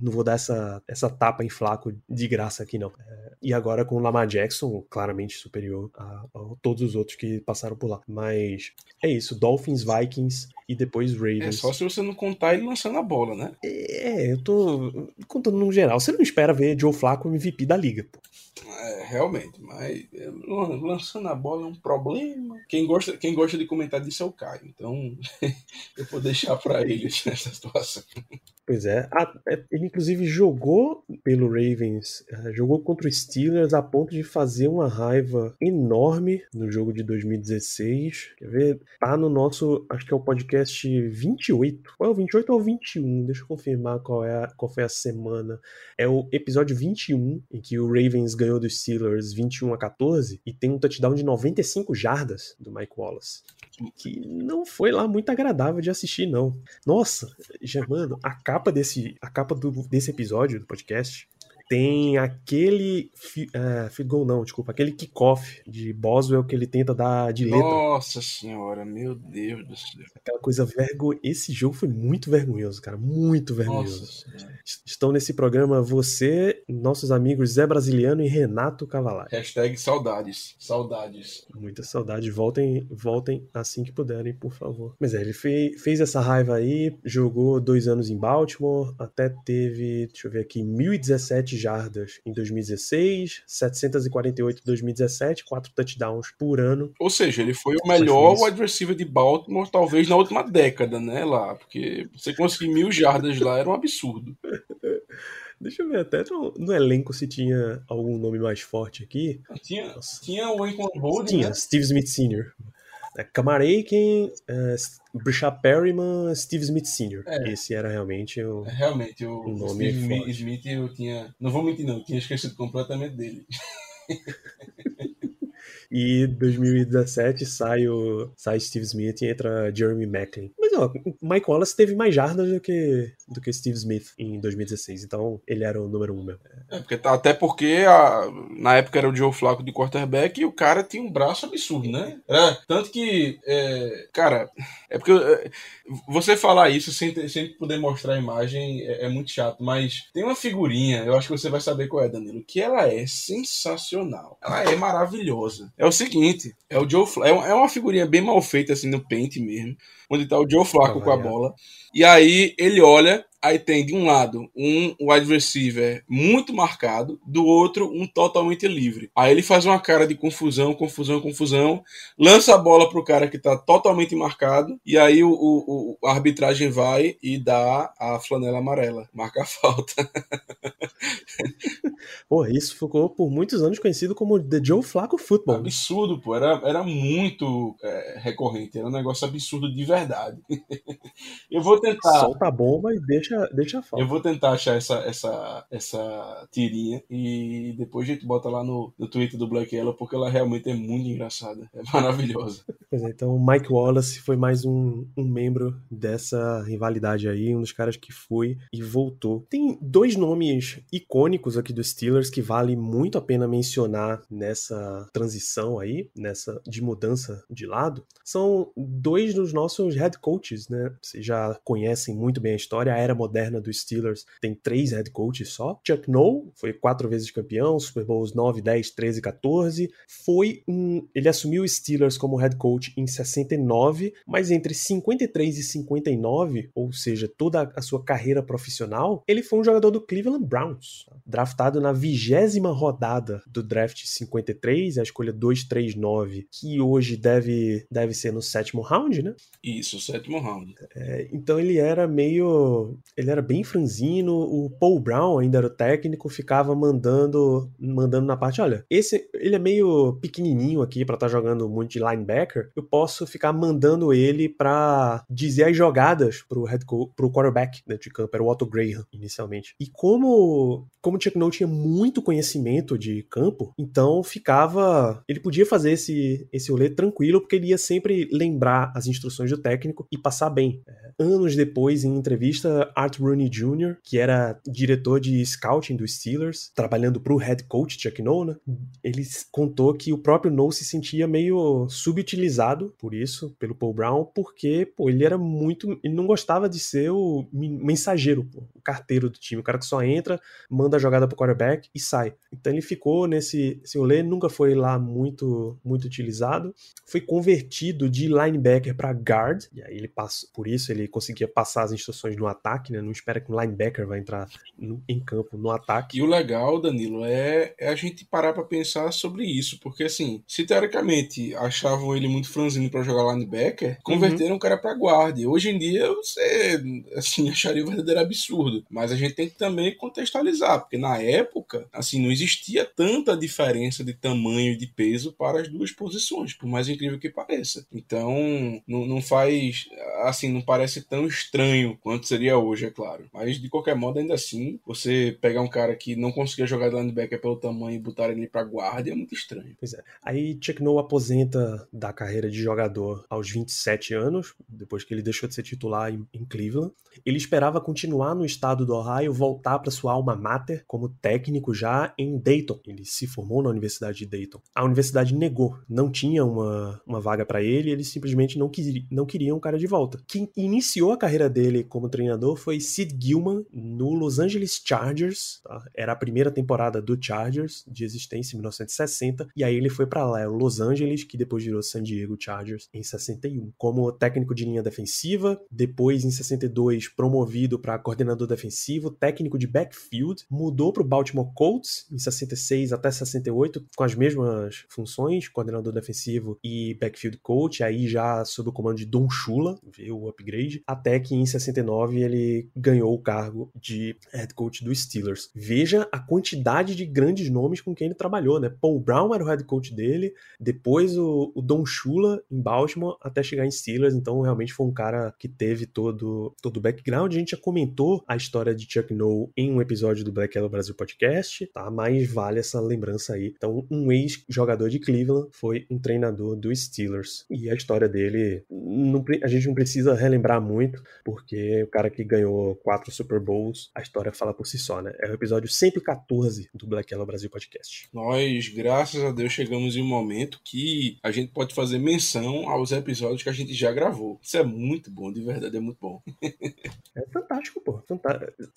não vou dar essa, essa tapa em Flacco de graça aqui, não. É, e agora com o Lamar Jackson, claramente superior a, a todos os outros que passaram por lá. Mas é isso, Dolphins, Vikings e depois Ravens. É só se você não contar ele lançando a bola, né? É, eu tô contando no geral. Você não espera ver Joe Flacco MVP da liga, pô. É, realmente, mas é, lançando a bola é um problema. Quem gosta, quem gosta de comentar disso é o Caio, então eu vou deixar para ele nessa situação. Pois é. É. Ele, inclusive, jogou pelo Ravens, eh, jogou contra o Steelers a ponto de fazer uma raiva enorme no jogo de 2016. Quer ver? Tá no nosso, acho que é o podcast 28. Ou é o 28 ou o 21? Deixa eu confirmar qual, é a, qual foi a semana. É o episódio 21, em que o Ravens ganhou dos Steelers 21 a 14 e tem um touchdown de 95 jardas do Mike Wallace que não foi lá muito agradável de assistir, não. Nossa, já, a capa desse, a capa do, desse episódio do podcast tem aquele uh, field goal não, desculpa, aquele kickoff de Boswell que ele tenta dar de letra. Nossa senhora, meu Deus do céu. Aquela coisa vergonhosa. Esse jogo foi muito vergonhoso, cara, muito vergonhoso. Estão nesse programa você, nossos amigos Zé Brasiliano e Renato Cavalari. Hashtag saudades, saudades. Muitas saudades, voltem, voltem assim que puderem, por favor. Mas é, ele fez, fez essa raiva aí, jogou dois anos em Baltimore, até teve, deixa eu ver aqui, 1017 jardas em 2016, 748 em 2017, 4 touchdowns por ano. Ou seja, ele foi o melhor wide receiver de Baltimore, talvez na última década, né, lá, porque você conseguir mil jardas lá era um absurdo. Deixa eu ver até no, no, elenco se tinha algum nome mais forte aqui. Tinha, tinha o Lincoln Holding, Tinha, né? Steve Smith Sr. É, Kamar Aiken, uh, Brishad Perryman, Steve Smith Sr. É. Esse era realmente o, é, realmente, o, o nome Steve forte. Smith eu tinha. Não vou mentir, não, eu tinha esquecido completamente dele. E 2017 sai o sai Steve Smith e entra Jeremy Macklin. Mas ó, Mike Wallace teve mais jardas do que do que Steve Smith em 2016, então ele era o número um mesmo. É, porque, tá, até porque a, na época era o Joe Flacco de quarterback e o cara tinha um braço absurdo, né? Era, tanto que, é, cara, é porque é, você falar isso sem, sem poder mostrar a imagem é, é, muito chato, mas tem uma figurinha, eu acho que você vai saber qual é, Danilo, que ela é sensacional. Ela é maravilhosa. É o seguinte, é o Joe Fla é, é uma figurinha bem mal feita assim no pente mesmo, onde tá o Joe Flacco com a bola. E aí ele olha Aí tem de um lado um wide receiver muito marcado, do outro um totalmente livre. Aí ele faz uma cara de confusão, confusão, confusão, lança a bola pro cara que tá totalmente marcado, e aí o, o, o a arbitragem vai e dá a flanela amarela, marca a falta. pô, isso ficou por muitos anos conhecido como The Joe Flacco Football. Absurdo, pô, era, era muito é, recorrente, era um negócio absurdo de verdade. Eu vou tentar. Solta a bomba e deixa deixa, deixa a falta. Eu vou tentar achar essa, essa, essa tirinha e depois a gente bota lá no, no Twitter do Black Yellow, porque ela realmente é muito engraçada. É maravilhosa. Pois é, então o Mike Wallace foi mais um, um membro dessa rivalidade aí, um dos caras que foi e voltou. Tem dois nomes icônicos aqui dos Steelers que vale muito a pena mencionar nessa transição aí, nessa de mudança de lado. São dois dos nossos head coaches, né? Vocês já conhecem muito bem a história, a era moderna dos Steelers tem três head coaches só. Chuck Noll foi quatro vezes campeão, Super Bowls 9, 10, 13 e 14. Foi um, ele assumiu os Steelers como head coach em 69, mas entre 53 e 59, ou seja, toda a sua carreira profissional, ele foi um jogador do Cleveland Browns, draftado na vigésima rodada do draft 53, a escolha 239, que hoje deve, deve ser no sétimo round, né? Isso, sétimo round. É, então ele era meio ele era bem franzino, o Paul Brown ainda era o técnico, ficava mandando mandando na parte, olha, esse ele é meio pequenininho aqui para estar tá jogando muito de linebacker, eu posso ficar mandando ele para dizer as jogadas pro head coach, pro quarterback né, de campo, era o Otto Graham inicialmente. E como como o Chuck Noll tinha muito conhecimento de campo, então ficava, ele podia fazer esse esse rolê tranquilo porque ele ia sempre lembrar as instruções do técnico e passar bem. anos depois, em entrevista, Art Rooney Jr., que era diretor de scouting dos Steelers, trabalhando para o head coach Chuck Noll, né? ele contou que o próprio Noll se sentia meio subutilizado por isso, pelo Paul Brown, porque pô, ele era muito. Ele não gostava de ser o mensageiro, pô, o carteiro do time, o cara que só entra, manda a jogada pro quarterback e sai. Então ele ficou nesse. Esse rolê nunca foi lá muito, muito utilizado. Foi convertido de linebacker para guard, e aí ele passou. Por isso ele conseguia passar as instruções no ataque, né? Não espera que um linebacker vai entrar no, em campo no ataque. E o legal, Danilo, é, é a gente parar para pensar sobre isso, porque assim, se teoricamente achavam ele muito franzino para jogar linebacker, converteram uhum. o cara para guard. Hoje em dia você assim acharia um verdadeiro absurdo, mas a gente tem que também contextualizar, porque na época, assim, não existia tanta diferença de tamanho e de peso para as duas posições, por mais incrível que pareça. Então, não, não faz assim, não parece tão estranho quanto seria hoje, é claro. Mas de qualquer modo, ainda assim, você pegar um cara que não conseguia jogar de linebacker pelo tamanho e botar ele para guarda é muito estranho. Pois é. Aí Chuck Noll aposenta da carreira de jogador aos 27 anos, depois que ele deixou de ser titular em, em Cleveland. Ele esperava continuar no estado do Ohio, voltar para sua alma mater como técnico já em Dayton. Ele se formou na Universidade de Dayton. A universidade negou, não tinha uma, uma vaga para ele, eles simplesmente não, quis, não queriam o cara de volta. Quem iniciou a carreira dele como treinador foi Sid Gilman no Los Angeles Chargers. Tá? Era a primeira temporada do Chargers de existência em 1960 e aí ele foi para lá, o Los Angeles, que depois virou San Diego Chargers em 61, como técnico de linha defensiva. Depois em 62 promovido para coordenador defensivo, técnico de backfield, mudou para o Baltimore Colts em 66 até 68 com as mesmas funções, coordenador defensivo e backfield coach, aí já sob o comando de Don Shula, veio o upgrade, até que em 69 ele ganhou o cargo de head coach dos Steelers. Veja a quantidade de grandes nomes com quem ele trabalhou, né? Paul Brown era o head coach dele, depois o, o Don Shula em Baltimore até chegar em Steelers, então realmente foi um cara que teve todo todo o background. A gente já comentou a história de Chuck Noll em um episódio do Black Yellow Brasil Podcast, tá? Mas vale essa lembrança aí. Então, um ex-jogador de Cleveland foi um treinador dos Steelers. E a história dele, não, a gente não precisa relembrar muito, porque o cara que ganhou quatro Super Bowls, a história fala por si só, né? É o episódio 114 do Black Yellow Brasil Podcast. Nós, graças a Deus, chegamos em um momento que a gente pode fazer menção aos episódios que a gente já gravou. Isso é muito bom, de verdade, é muito bom. é fantástico, pô.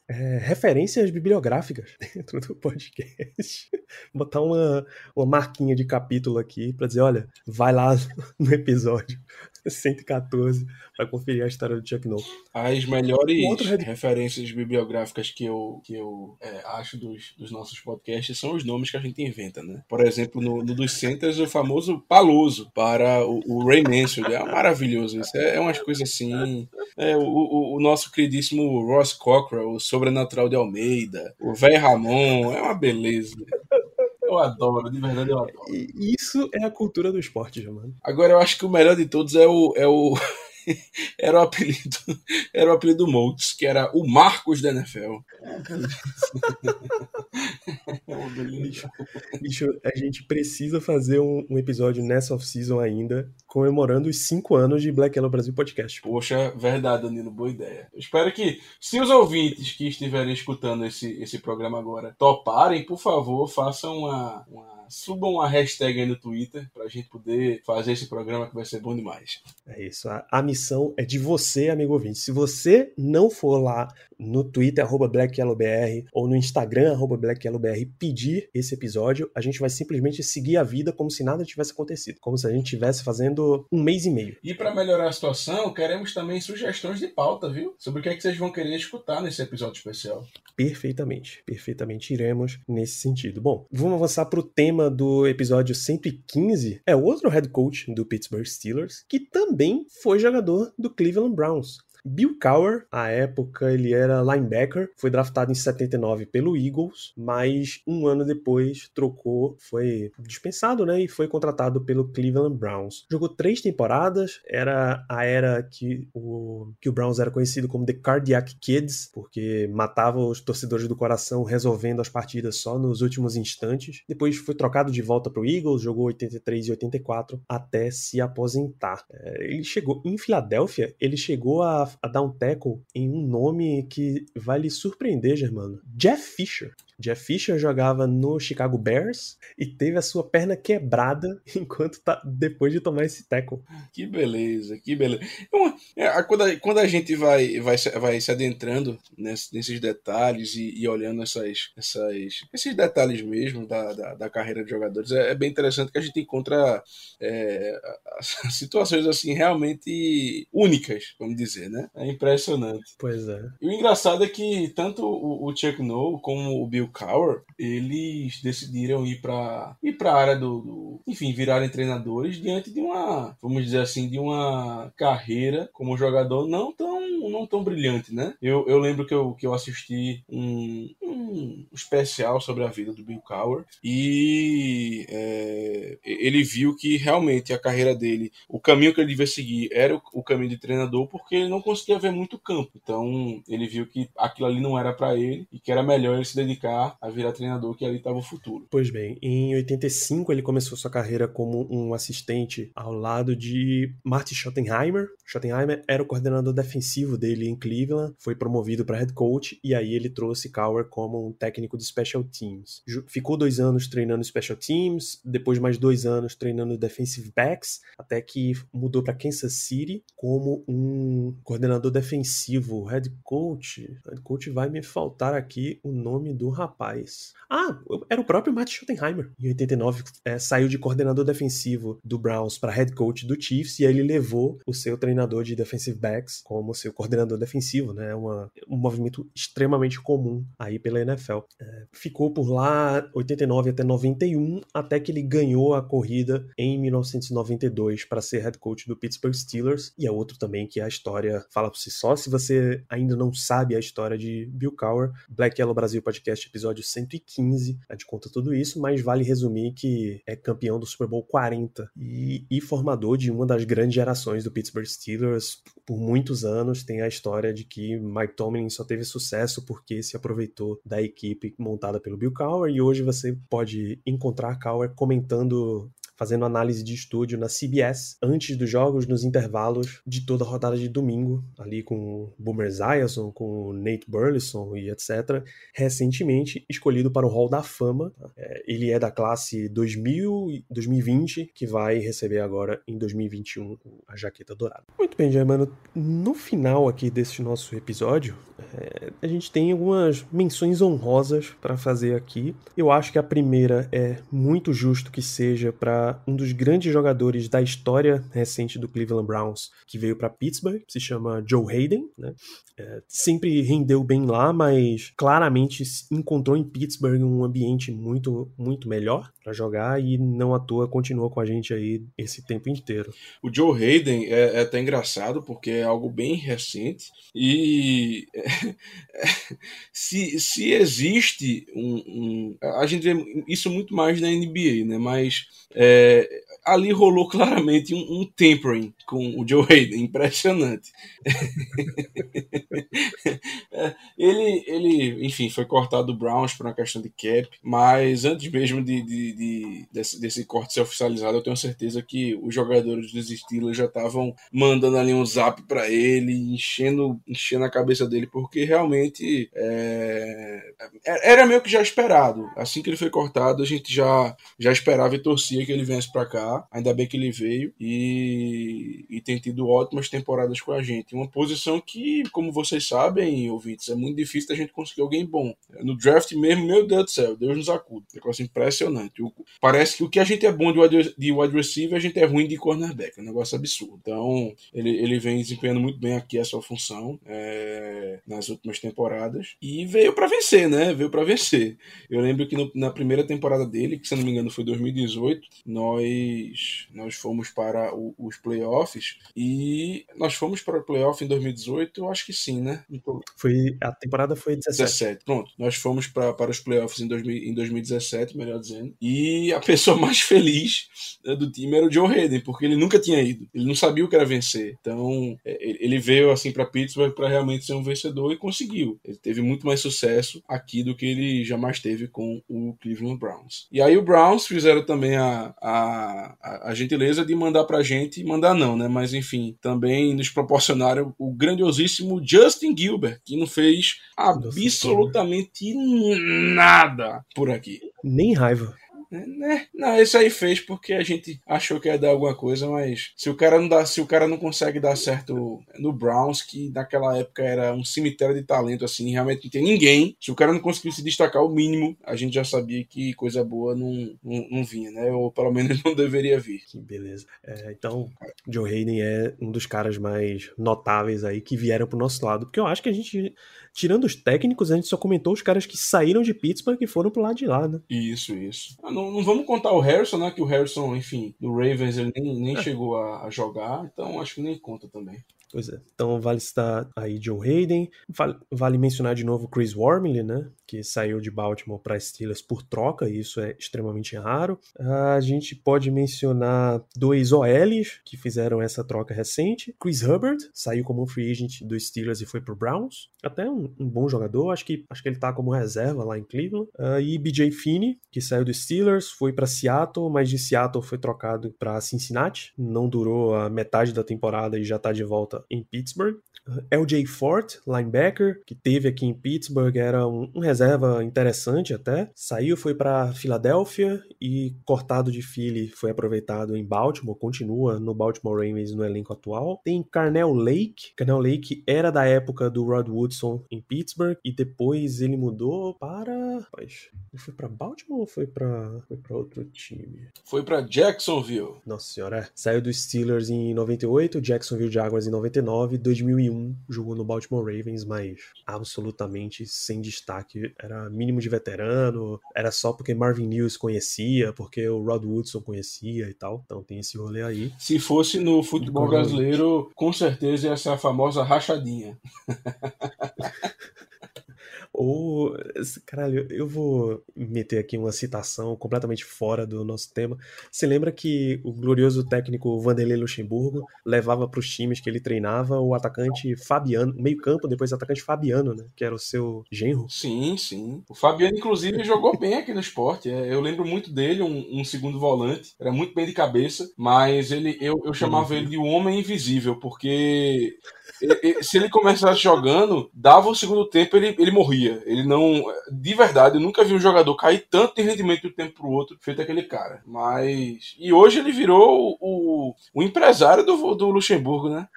É, referências bibliográficas dentro do podcast. Botar uma, uma marquinha de capítulo aqui para dizer, olha, vai lá no episódio 114 para conferir a história do Chuck Noll. As melhores referências bibliográficas que eu, que eu é, acho dos, dos nossos podcasts são os nomes que a gente inventa, né? Por exemplo, no, no dos Centers, o famoso Paloso para o, o Ray Mansfield. É maravilhoso isso. É, é umas coisas assim. É, o, o, o, nosso queridíssimo Ross Cockrell, o Sobrenatural de Almeida, o Véi Ramon, é uma beleza. Eu adoro, de verdade eu adoro. Isso é a cultura do esporte, mano. Agora eu acho que o melhor de todos é o. É o... era o apelido era o apelido do Moltz, que era o Marcos da NFL. bicho, bicho, a gente precisa fazer um, um episódio nessa off-season ainda, comemorando os cinco anos de Black Yellow Brasil Podcast. Poxa, verdade, Danilo, boa ideia. Eu espero que, se os ouvintes que estiverem escutando esse, esse programa agora toparem, por favor, façam uma, uma subam a hashtag aí no Twitter pra gente poder fazer esse programa que vai ser bom demais. É isso. A, a missão é de você, amigo ouvinte. Se você não for lá no Twitter, arroba BlackYellowBR, ou no Instagram, arroba BlackYellowBR, pedir esse episódio, a gente vai simplesmente seguir a vida como se nada tivesse acontecido. Como se a gente estivesse fazendo um mês e meio. E para melhorar a situação, queremos também sugestões de pauta, viu? Sobre o que é que vocês vão querer escutar nesse episódio especial. Perfeitamente. Perfeitamente iremos nesse sentido. Bom, vamos avançar para o tema tema do episódio 115 é outro head coach do Pittsburgh Steelers, que também foi jogador do Cleveland Browns. Bill Cowher, à época ele era linebacker, foi draftado em 79 pelo Eagles, mas um ano depois trocou, foi dispensado, né, e foi contratado pelo Cleveland Browns. Jogou três temporadas, era a era que o, que o Browns era conhecido como The Cardiac Kids, porque matava os torcedores do coração resolvendo as partidas só nos últimos instantes. Depois foi trocado de volta para o Eagles, jogou 83 e 84 até se aposentar. É, ele chegou em Filadélfia, ele chegou a a dar um tackle em um nome que vai lhe surpreender, Germano. Jeff Fisher. Jeff Fisher jogava no Chicago Bears e teve a sua perna quebrada enquanto tá depois de tomar esse tackle. Que beleza, que beleza. Então, é, quando, a, quando a gente vai, vai, vai se adentrando nesse, nesses detalhes e, e, olhando essas, essas, esses detalhes mesmo da, da, da carreira de jogadores, é, é, bem interessante que a gente encontra é, situações assim realmente únicas, vamos dizer, né? É impressionante. Pois é. E o engraçado é que tanto o, o Chuck Noll como o Bill Cowher, eles decidiram ir para ir para a área do, do, enfim, virarem treinadores diante de uma, vamos dizer assim, de uma carreira como jogador não tão não tão brilhante, né? Eu, eu lembro que eu, que eu assisti um, um especial sobre a vida do Bill Cowher e é, ele viu que realmente a carreira dele, o caminho que ele devia seguir era o, o, caminho de treinador porque ele não conseguia ver muito campo. Então ele viu que aquilo ali não era para ele e que era melhor ele se dedicar a virar treinador que ali estava o futuro. Pois bem, em 85 ele começou sua carreira como um assistente ao lado de Marty Schottenheimer. Schottenheimer era o coordenador defensivo dele em Cleveland, foi promovido para head coach e aí ele trouxe Cowher como um técnico de special teams. Ficou dois anos treinando special teams, depois mais dois anos treinando defensive backs, até que mudou para Kansas City como um coordenador defensivo, head coach. Head coach vai me faltar aqui o nome do rapaz. Ah, era o próprio Matt Schottenheimer. Em 89 é, saiu de coordenador defensivo do Browns para head coach do Chiefs e aí ele levou o seu treinador de defensive backs como seu coordenador defensivo, né? Uma, um movimento extremamente comum aí pela NFL. É, ficou por lá 89 até 91, até que ele ganhou a corrida em 1992 para ser head coach do Pittsburgh Steelers. E é outro também que a história fala por si só. Se você ainda não sabe a história de Bill Cowher, Black Yellow Brasil Podcast, episódio 115, a gente conta tudo isso, mas vale resumir que é campeão do Super Bowl 40 e, e formador de uma das grandes gerações do Pittsburgh Steelers por muitos anos. Tem a história de que Mike Tomlin só teve sucesso porque se aproveitou da equipe montada pelo Bill Cowher e hoje você pode encontrar Cowher comentando fazendo análise de estúdio na CBS antes dos jogos, nos intervalos de toda a rodada de domingo, ali com Boomer Esiason, com Nate Burleson e etc. Recentemente escolhido para o Hall da Fama. É, ele é da classe 2000 2020, que vai receber agora em 2021 a jaqueta dourada. Muito bem, Germano. No final aqui desse nosso episódio, é, a gente tem algumas menções honrosas para fazer aqui. Eu acho que a primeira é muito justo que seja para um dos grandes jogadores da história recente do Cleveland Browns, que veio para Pittsburgh, se chama Joe Hayden. Né? É, sempre rendeu bem lá, mas claramente encontrou em Pittsburgh um ambiente muito, muito melhor para jogar e não à toa continua com a gente aí esse tempo inteiro. O Joe Hayden é, é até engraçado porque é algo bem recente e se, se existe um, um, A gente vê isso muito mais na NBA, né? Mas é, ali rolou claramente um, um tempering com o Joe Hayden, impressionante. É, ele, ele, enfim, foi cortado do Browns por uma questão de cap, mas antes mesmo de, de, de desse, desse, corte ser oficializado, eu tenho certeza que os jogadores dos Steelers já estavam mandando ali um zap para ele, enchendo, enchendo a cabeça dele, porque realmente é, era meio que já esperado. Assim que ele foi cortado, a gente já, já esperava e torcia que ele viesse para cá. Ainda bem que ele veio e, e tem tido ótimas temporadas com a gente. Uma posição que, como vocês sabem, ouvintes, é muito difícil da gente conseguir alguém bom. No draft mesmo, meu Deus do céu, Deus nos acuda. É negócio impressionante. Parece que o que a gente é bom de wide, de wide receiver, a gente é ruim de cornerback. É um negócio absurdo. Então, ele, ele vem desempenhando muito bem aqui a sua função é, nas últimas temporadas. E veio para vencer, né? Veio para vencer. Eu lembro que no, na primeira temporada dele, que se não me engano foi 2018, nós, nós fomos para o, os playoffs e nós fomos para o playoff em 2018, eu acho que sim, né? Então, foi, a temporada foi 17. 17. Pronto, nós fomos para, para os playoffs em, 2000, em 2017, melhor dizendo, e a pessoa mais feliz né, do time era o Joe Hayden, porque ele nunca tinha ido, ele não sabia o que era vencer. Então, é, ele veio assim para Pittsburgh para realmente ser um vencedor e conseguiu. Ele teve muito mais sucesso aqui do que ele jamais teve com o Cleveland Browns. E aí o Browns fizeram também a, a, a, a gentileza de mandar pra gente, mandar não, né? Mas enfim, também nos proporcionaram o grandiosíssimo Justin Gilbert, que não fez absolutamente nada por aqui. Nem raiva. Né? Não, esse aí fez porque a gente achou que ia dar alguma coisa, mas se o cara não dá, se o cara não consegue dar certo no Browns, que naquela época era um cemitério de talento assim, realmente não tem ninguém. Se o cara não conseguiu se destacar o mínimo, a gente já sabia que coisa boa não, não, não vinha, né? Ou pelo menos não deveria vir. Que beleza. É, então, Joe Hayden é um dos caras mais notáveis aí que vieram pro nosso lado, porque eu acho que a gente tirando os técnicos, a gente só comentou os caras que saíram de Pittsburgh e foram pro lado de lá, né? Isso, isso. Ah, não, não, vamos contar o Harrison, né? Que o Harrison, enfim, do Ravens ele nem, nem é. chegou a, a, jogar, então acho que nem conta também. Pois é. Então vale citar aí Joe Hayden. Vale, vale mencionar de novo Chris Wormley, né? Que saiu de Baltimore para Steelers por troca, e isso é extremamente raro. A gente pode mencionar dois OLs que fizeram essa troca recente. Chris Hubbard saiu como free agent do Steelers e foi pro Browns. Até um, um bom jogador, acho que, acho que ele tá como reserva lá em Cleveland. Uh, e BJ Finney, que saiu do Steelers, foi para Seattle, mas de Seattle foi trocado para Cincinnati. Não durou a metade da temporada e já tá de volta em Pittsburgh. LJ Fort, linebacker, que teve aqui em Pittsburgh, era um, um reserva interessante até. Saiu, foi para Filadélfia e cortado de Philly foi aproveitado em Baltimore, continua no Baltimore Ravens no elenco atual. Tem Carnell Lake. Carnell Lake era da época do Rod Woodson em Pittsburgh e depois ele mudou para, Rapaz, ele foi para Baltimore ou foi para foi para outro time? Foi para Jacksonville. Nossa senhora, é. saiu dos Steelers em 98, Jacksonville Jaguars em 99, 2001 jogou no Baltimore Ravens, mas absolutamente sem destaque. Era mínimo de veterano, era só porque Marvin News conhecia, porque o Rod Woodson conhecia e tal. Então tem esse rolê aí. Se fosse no futebol brasileiro, com certeza ia ser a famosa rachadinha. Ou, caralho, eu vou meter aqui uma citação completamente fora do nosso tema. Você lembra que o glorioso técnico Vanderlei Luxemburgo levava para os times que ele treinava o atacante Fabiano, meio-campo, depois o atacante Fabiano, né? Que era o seu genro? Sim, sim. O Fabiano, inclusive, jogou bem aqui no esporte. É, eu lembro muito dele, um, um, segundo volante. Era muito bem de cabeça, mas ele, eu, eu chamava uhum. ele de um homem invisível, porque se ele começasse jogando, dava o segundo tempo, ele, ele morria. Ele não. De verdade, eu nunca vi um jogador cair tanto em rendimento de um tempo pro outro, feito aquele cara. Mas. E hoje ele virou o, o empresário do, do Luxemburgo, né?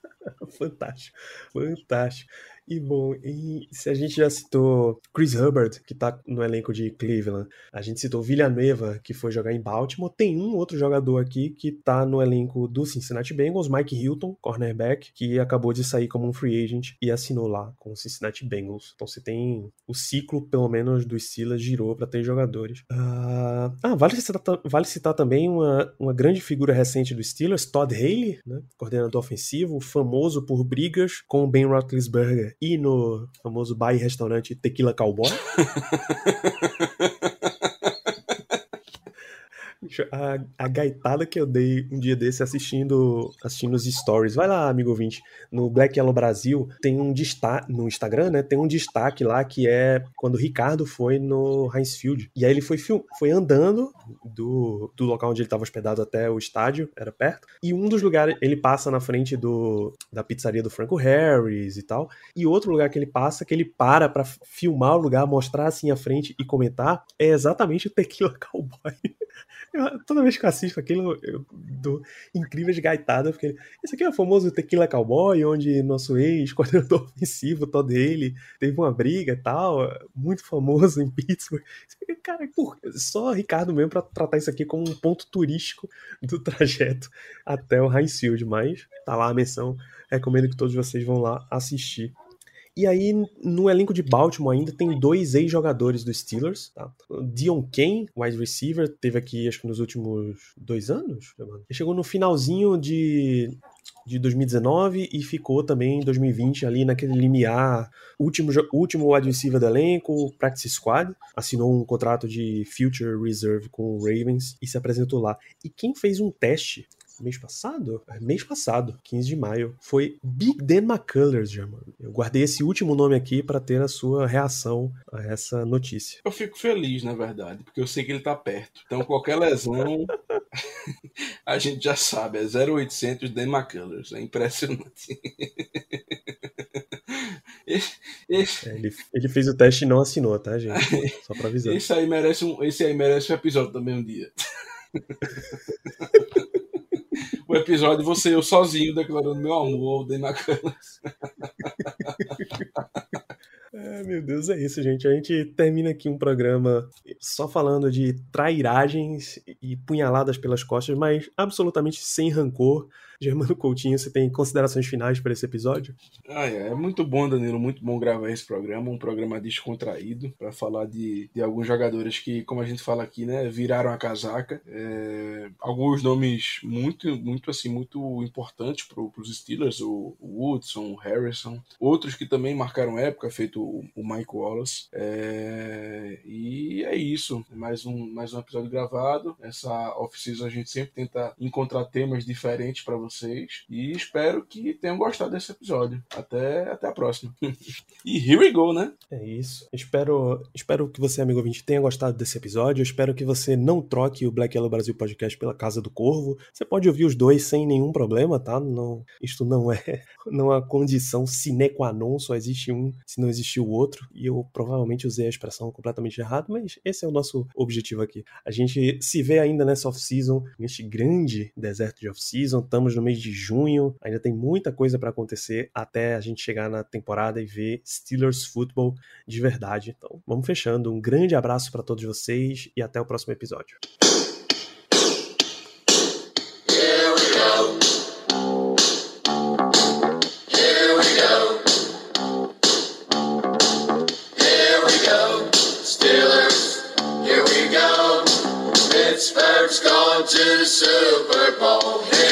fantástico, fantástico. E bom, e se a gente já citou Chris Hubbard, que tá no elenco de Cleveland, a gente citou Villanueva, que foi jogar em Baltimore, tem um outro jogador aqui que tá no elenco do Cincinnati Bengals, Mike Hilton, cornerback, que acabou de sair como um free agent e assinou lá com o Cincinnati Bengals. Então você tem o ciclo, pelo menos, do Steelers girou para ter jogadores. Uh... Ah, vale citar, vale citar também uma, uma grande figura recente do Steelers, Todd Haley, né? coordenador ofensivo, famoso por brigas com Ben Roethlisberger ir no famoso bar e restaurante Tequila Cowboy. A, a gaitada que eu dei um dia desse assistindo assistindo os stories. Vai lá, amigo ouvinte. No Black Yellow Brasil tem um destaque no Instagram, né? Tem um destaque lá que é quando o Ricardo foi no Heinz Field. E aí ele foi, foi andando do, do local onde ele estava hospedado até o estádio, era perto. E um dos lugares, ele passa na frente do, da pizzaria do Franco Harris e tal. E outro lugar que ele passa, que ele para para filmar o lugar, mostrar assim à frente e comentar, é exatamente o Tequila Cowboy. Eu, toda vez que eu assisto aquilo, eu dou incríveis gaitadas, porque esse aqui é o famoso Tequila Cowboy, onde nosso ex-coordenador ofensivo, todo ele, teve uma briga e tal, muito famoso em Pittsburgh. Cara, por, só Ricardo mesmo para tratar isso aqui como um ponto turístico do trajeto até o Heinz Field, mas tá lá a menção, recomendo que todos vocês vão lá assistir. E aí, no elenco de Baltimore ainda tem dois ex-jogadores dos Steelers, tá? Dion Kane, wide receiver, teve aqui acho que nos últimos dois anos. Ele chegou no finalzinho de, de 2019 e ficou também em 2020 ali naquele limiar, último, último receiver do elenco, practice squad, assinou um contrato de future reserve com o Ravens e se apresentou lá. E quem fez um teste mês passado? É, mês passado, 15 de maio, foi Big Dan McCullers, Germano. Eu guardei esse último nome aqui para ter a sua reação a essa notícia. Eu fico feliz, na verdade, porque eu sei que ele tá perto. Então, qualquer lesão, a gente já sabe, é 0800 Dan McCullers. É impressionante. Esse... É, ele, ele, fez o teste e não assinou, tá, gente? Só pra avisar. Esse aí merece um, esse aí merece um episódio também um dia. Episódio você eu sozinho declarando meu amor ao McCullers. É, meu Deus, é isso, gente. A gente termina aqui um programa só falando de trairagens e punhaladas pelas costas, mas absolutamente sem rancor. Germano Coutinho, você tem considerações finais para esse episódio? Ah, é, é, muito bom, Danilo, muito bom gravar esse programa, um programa descontraído para falar de, de alguns jogadores que, como a gente fala aqui, né, viraram a casaca. É, alguns nomes muito, muito assim, muito importantes para os Steelers, o, o Woodson, o Harrison, outros que também marcaram época, feito o, Mike Wallace. É, e é isso, mais um, mais um episódio gravado. Essa off-season a gente sempre tenta encontrar temas diferentes para vocês e espero que tenham gostado desse episódio. Até, até a próxima. e here we go, né? É isso. Espero, espero que você, amigo ouvinte, tenha gostado desse episódio. espero que você não troque o Black Yellow Brasil Podcast pela Casa do Corvo. Você pode ouvir os dois sem nenhum problema, tá? Não, isto não é, não é uma condição sine qua non, só existe um se não existe o outro. E eu provavelmente usei a expressão completamente errada, mas esse é o nosso objetivo aqui. A gente se vê ainda nessa off-season, neste grande deserto de off-season. Estamos no mês de junho, ainda tem muita coisa para acontecer até a gente chegar na temporada e ver Steelers Football de verdade. Então, vamos fechando. Um grande abraço para todos vocês e até o próximo episódio. To the Super Bowl. Here we go.